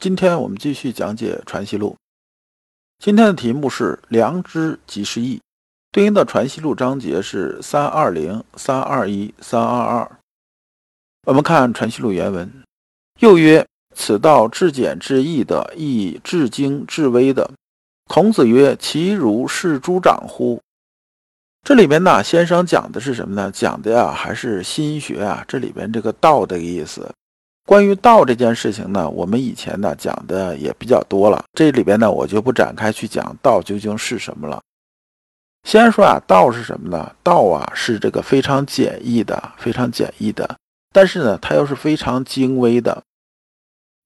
今天我们继续讲解《传习录》，今天的题目是“良知即是义”，对应的《传习录》章节是三二零、三二一、三二二。我们看《传习录》原文，又曰：“此道至简至易的，亦至精至微的。”孔子曰：“其如是诸长乎？”这里边呢，先生讲的是什么呢？讲的呀，还是心学啊？这里边这个“道”的意思。关于道这件事情呢，我们以前呢讲的也比较多了，这里边呢我就不展开去讲道究竟是什么了。先说啊，道是什么呢？道啊是这个非常简易的，非常简易的，但是呢它又是非常精微的。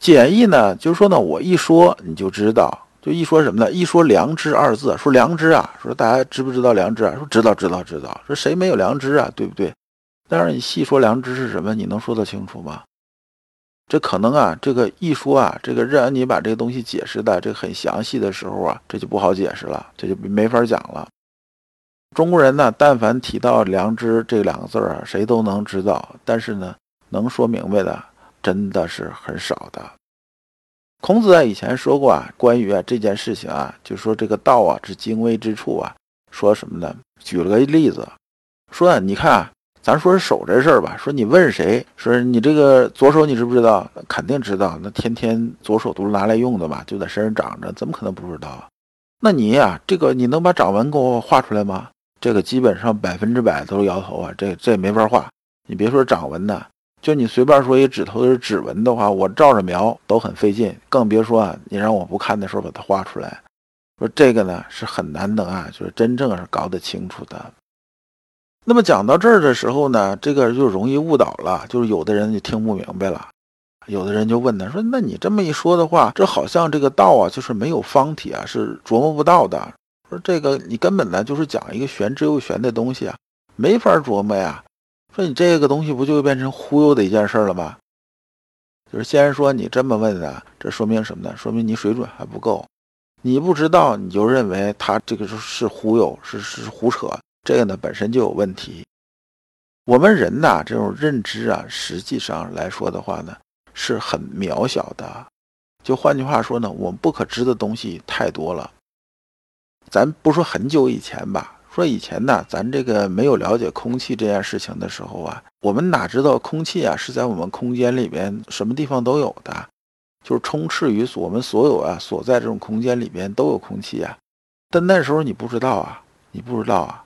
简易呢，就是说呢我一说你就知道，就一说什么呢？一说良知二字，说良知啊，说大家知不知道良知啊？说知道，知道，知道。说谁没有良知啊？对不对？但是你细说良知是什么，你能说得清楚吗？这可能啊，这个一说啊，这个任安你把这个东西解释的这个很详细的时候啊，这就不好解释了，这就没法讲了。中国人呢，但凡提到良知这两个字啊，谁都能知道，但是呢，能说明白的真的是很少的。孔子啊以前说过啊，关于啊这件事情啊，就说这个道啊是精微之处啊，说什么呢？举了个例子，说你看。啊。咱说手这事儿吧，说你问谁，说你这个左手你知不知道？肯定知道，那天天左手都是拿来用的嘛，就在身上长着，怎么可能不知道？那你呀，这个你能把掌纹给我画出来吗？这个基本上百分之百都是摇头啊，这这没法画。你别说掌纹呢，就你随便说一指头是指纹的话，我照着描都很费劲，更别说啊，你让我不看的时候把它画出来。说这个呢是很难得啊，就是真正是搞得清楚的。那么讲到这儿的时候呢，这个就容易误导了，就是有的人就听不明白了，有的人就问他说：“那你这么一说的话，这好像这个道啊，就是没有方体啊，是琢磨不到的。说这个你根本呢就是讲一个玄之又玄的东西啊，没法琢磨呀。说你这个东西不就变成忽悠的一件事了吗？就是先说你这么问啊，这说明什么呢？说明你水准还不够，你不知道你就认为他这个是是忽悠，是是胡扯。”这个呢本身就有问题。我们人呐，这种认知啊，实际上来说的话呢，是很渺小的。就换句话说呢，我们不可知的东西太多了。咱不说很久以前吧，说以前呢，咱这个没有了解空气这件事情的时候啊，我们哪知道空气啊是在我们空间里边什么地方都有的，就是充斥于我们所有啊所在这种空间里边都有空气啊。但那时候你不知道啊，你不知道啊。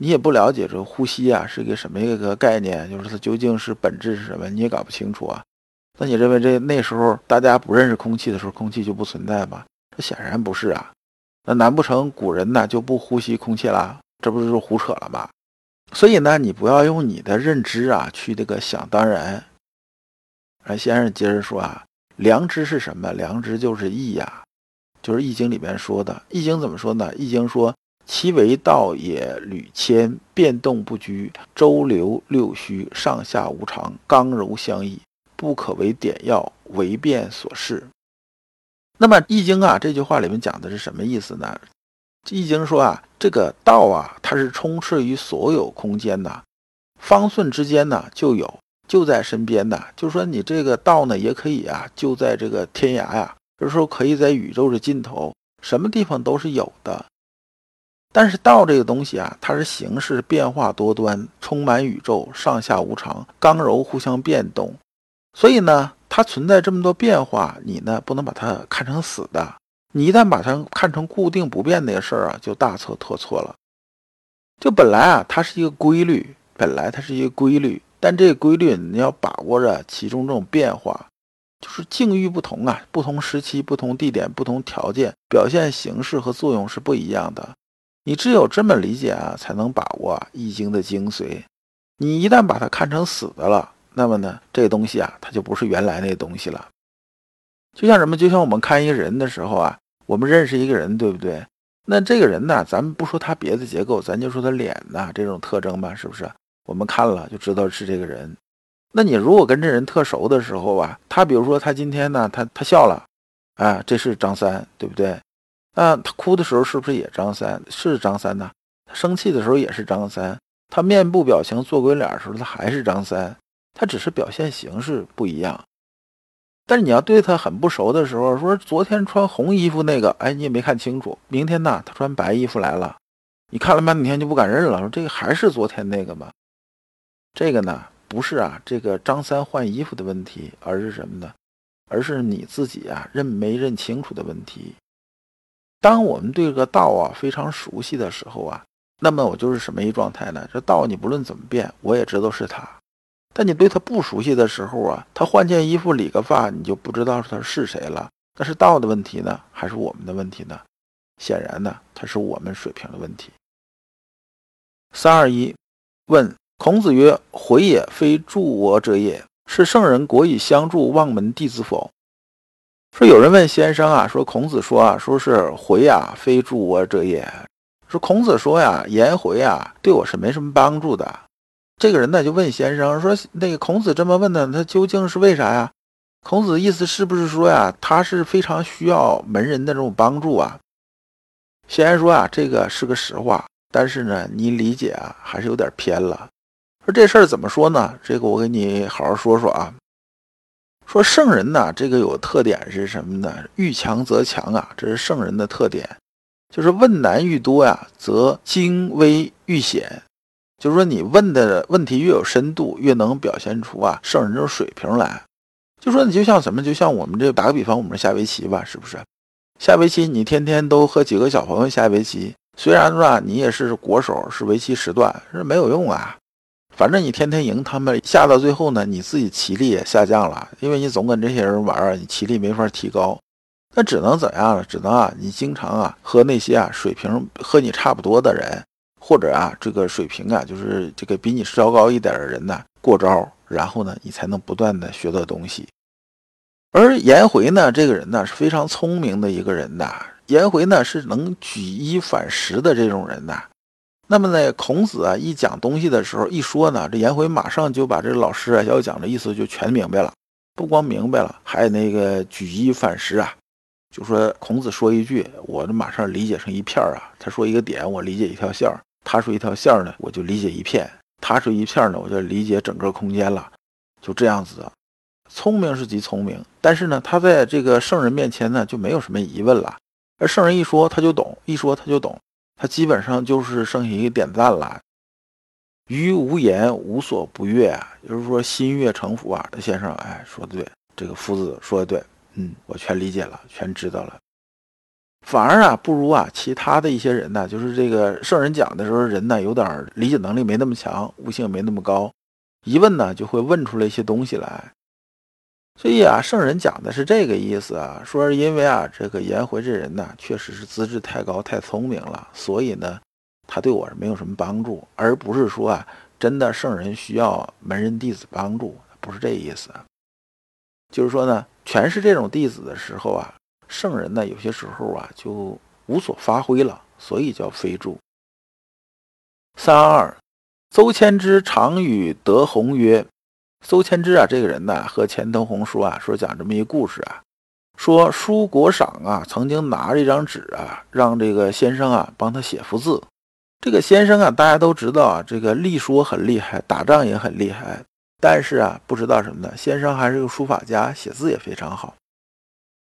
你也不了解这个呼吸啊是一个什么一个概念，就是它究竟是本质是什么，你也搞不清楚啊。那你认为这那时候大家不认识空气的时候，空气就不存在吗？这显然不是啊。那难不成古人呢就不呼吸空气了？这不是胡扯了吗？所以呢，你不要用你的认知啊去这个想当然。哎，先生接着说啊，良知是什么？良知就是义呀，就是《易经》里面说的。《易经》怎么说呢？《易经》说。其为道也，屡迁，变动不居，周流六虚，上下无常，刚柔相易，不可为点要，为变所适。那么《易经》啊，这句话里面讲的是什么意思呢？《易经》说啊，这个道啊，它是充斥于所有空间的，方寸之间呢就有，就在身边的。就是说，你这个道呢，也可以啊，就在这个天涯呀，就是说，可以在宇宙的尽头，什么地方都是有的。但是道这个东西啊，它是形式变化多端，充满宇宙，上下无常，刚柔互相变动，所以呢，它存在这么多变化，你呢不能把它看成死的。你一旦把它看成固定不变那个事儿啊，就大错特错了。就本来啊，它是一个规律，本来它是一个规律，但这个规律你要把握着其中这种变化，就是境遇不同啊，不同时期、不同地点、不同条件，表现形式和作用是不一样的。你只有这么理解啊，才能把握《易经》的精髓。你一旦把它看成死的了，那么呢，这东西啊，它就不是原来那东西了。就像什么？就像我们看一个人的时候啊，我们认识一个人，对不对？那这个人呢，咱们不说他别的结构，咱就说他脸呐这种特征吧，是不是？我们看了就知道是这个人。那你如果跟这人特熟的时候啊，他比如说他今天呢，他他笑了，啊，这是张三，对不对？那他哭的时候是不是也张三？是张三呐。他生气的时候也是张三。他面部表情做鬼脸的时候，他还是张三，他只是表现形式不一样。但是你要对他很不熟的时候，说昨天穿红衣服那个，哎，你也没看清楚。明天呢，他穿白衣服来了，你看了半天就不敢认了，说这个还是昨天那个吗？这个呢，不是啊，这个张三换衣服的问题，而是什么呢？而是你自己啊认没认清楚的问题。当我们对这个道啊非常熟悉的时候啊，那么我就是什么一状态呢？这道你不论怎么变，我也知道是他。但你对他不熟悉的时候啊，他换件衣服、理个发，你就不知道他是谁了。那是道的问题呢，还是我们的问题呢？显然呢，他是我们水平的问题。三二一，问孔子曰：“回也，非助我者也。是圣人国以相助望门弟子否？”说有人问先生啊，说孔子说啊，说是回呀，非助我者也。说孔子说呀，颜回啊，对我是没什么帮助的。这个人呢，就问先生说：“那个孔子这么问呢，他究竟是为啥呀？”孔子意思是不是说呀，他是非常需要门人的这种帮助啊？先生说啊，这个是个实话，但是呢，你理解啊，还是有点偏了。说这事儿怎么说呢？这个我给你好好说说啊。说圣人呢，这个有特点是什么呢？遇强则强啊，这是圣人的特点，就是问难愈多呀，则精微愈显。就是说，你问的问题越有深度，越能表现出啊圣人这种水平来。就说你就像什么，就像我们这打个比方，我们下围棋吧，是不是？下围棋，你天天都和几个小朋友下围棋，虽然说你也是国手，是围棋时段，是没有用啊。反正你天天赢他们，下到最后呢，你自己棋力也下降了，因为你总跟这些人玩，你棋力没法提高。那只能怎样了？只能啊，你经常啊和那些啊水平和你差不多的人。或者啊，这个水平啊，就是这个比你稍高一点的人呢，过招，然后呢，你才能不断的学到东西。而颜回呢，这个人呢是非常聪明的一个人呐。颜回呢是能举一反十的这种人呐。那么呢，孔子啊一讲东西的时候一说呢，这颜回马上就把这老师啊要讲的意思就全明白了。不光明白了，还那个举一反十啊，就说孔子说一句，我这马上理解成一片儿啊。他说一个点，我理解一条线儿。他说一条线儿呢，我就理解一片；他说一片呢，我就理解整个空间了。就这样子，聪明是极聪明，但是呢，他在这个圣人面前呢，就没有什么疑问了。而圣人一说他就懂，一说他就懂，他基本上就是剩下一个点赞了。于无言，无所不悦啊，就是说心悦诚服啊。这先生，哎，说的对，这个夫子说的对，嗯，我全理解了，全知道了。反而啊，不如啊，其他的一些人呢，就是这个圣人讲的时候，人呢有点理解能力没那么强，悟性没那么高，一问呢就会问出来一些东西来。所以啊，圣人讲的是这个意思啊，说是因为啊，这个颜回这人呢，确实是资质太高、太聪明了，所以呢，他对我是没有什么帮助，而不是说啊，真的圣人需要门人弟子帮助，不是这意思。就是说呢，全是这种弟子的时候啊。圣人呢，有些时候啊就无所发挥了，所以叫非助。三二，邹谦之常与德宏曰：“邹谦之啊，这个人呢，和钱德洪说啊，说讲这么一个故事啊，说舒国赏啊，曾经拿着一张纸啊，让这个先生啊帮他写幅字。这个先生啊，大家都知道啊，这个立说很厉害，打仗也很厉害，但是啊，不知道什么呢？先生还是个书法家，写字也非常好。”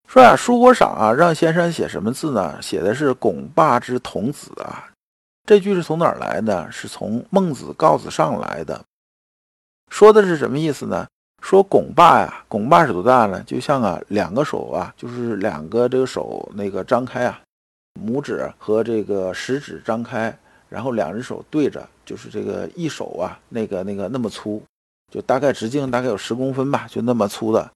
说啊，舒国赏啊，让先生写什么字呢？写的是“拱霸之童子”啊。这句是从哪儿来的？是从孟子告子上来的。说的是什么意思呢？说拱霸呀，拱霸是多大呢？就像啊，两个手啊，就是两个这个手那个张开啊，拇指和这个食指张开，然后两只手对着，就是这个一手啊，那个那个那么粗，就大概直径大概有十公分吧，就那么粗的。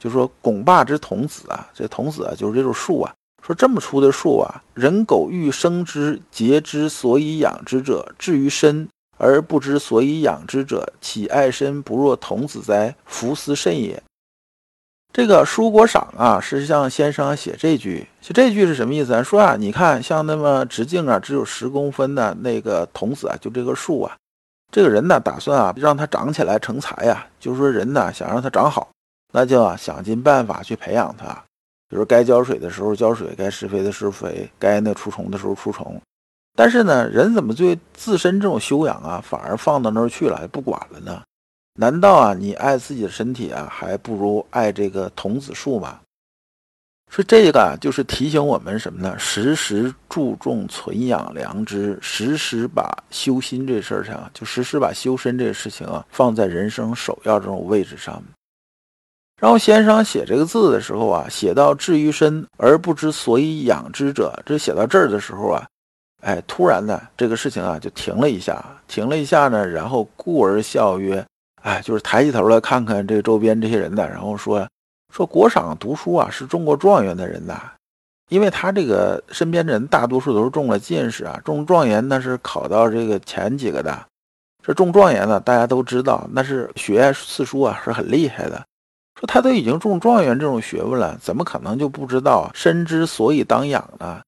就说拱霸之童子啊，这童子啊，就是这种树啊。说这么粗的树啊，人狗欲生之，节之所以养之者，至于身而不知所以养之者，岂爱身不若童子哉？福斯甚也。这个舒国赏啊，是向先生写这句，写这句是什么意思？说啊，你看像那么直径啊只有十公分的那个童子啊，就这个树啊，这个人呢打算啊让它长起来成才呀，就是说人呢想让它长好，那就啊想尽办法去培养它，比如该浇水的时候浇水，该施肥的施肥，该那除虫的时候除虫。但是呢，人怎么对自身这种修养啊，反而放到那儿去了，不管了呢？难道啊，你爱自己的身体啊，还不如爱这个童子树吗？说这个啊，就是提醒我们什么呢？时时注重存养良知，时时把修心这事儿上，就时时把修身这个事情啊，放在人生首要这种位置上。然后先生写这个字的时候啊，写到至于身而不知所以养之者，这写到这儿的时候啊，哎，突然呢，这个事情啊就停了一下，停了一下呢，然后故而笑曰。哎，就是抬起头来看看这周边这些人呢，然后说说国赏读书啊，是中过状元的人呐，因为他这个身边的人大多数都是中了进士啊，中状元那是考到这个前几个的。这中状元呢，大家都知道那是学四书啊，是很厉害的。说他都已经中状元这种学问了，怎么可能就不知道身之所以当养呢？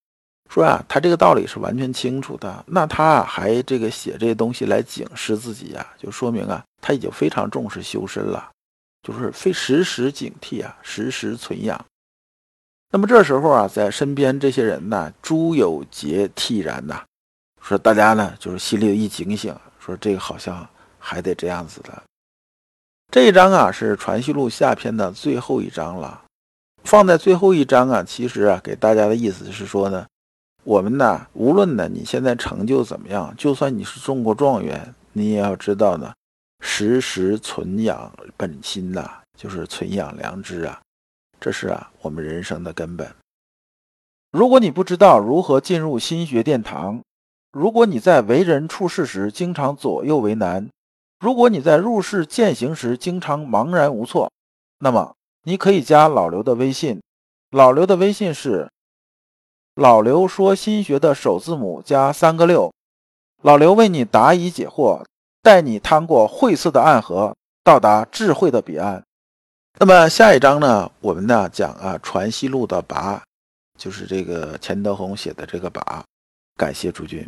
说啊，他这个道理是完全清楚的，那他还这个写这些东西来警示自己呀，就说明啊他已经非常重视修身了，就是非时时警惕啊，时时存养。那么这时候啊，在身边这些人呢，诸有节替然呐，说大家呢就是心里一警醒，说这个好像还得这样子的。这一章啊是《传习录》下篇的最后一章了，放在最后一章啊，其实啊给大家的意思是说呢。我们呢，无论呢你现在成就怎么样，就算你是中过状元，你也要知道呢，时时存养本心呐，就是存养良知啊，这是啊我们人生的根本。如果你不知道如何进入心学殿堂，如果你在为人处事时经常左右为难，如果你在入世践行时经常茫然无措，那么你可以加老刘的微信，老刘的微信是。老刘说：“新学的首字母加三个六。”老刘为你答疑解惑，带你趟过晦涩的暗河，到达智慧的彼岸。那么下一章呢？我们呢讲啊《传习录》的跋，就是这个钱德洪写的这个跋。感谢诸君。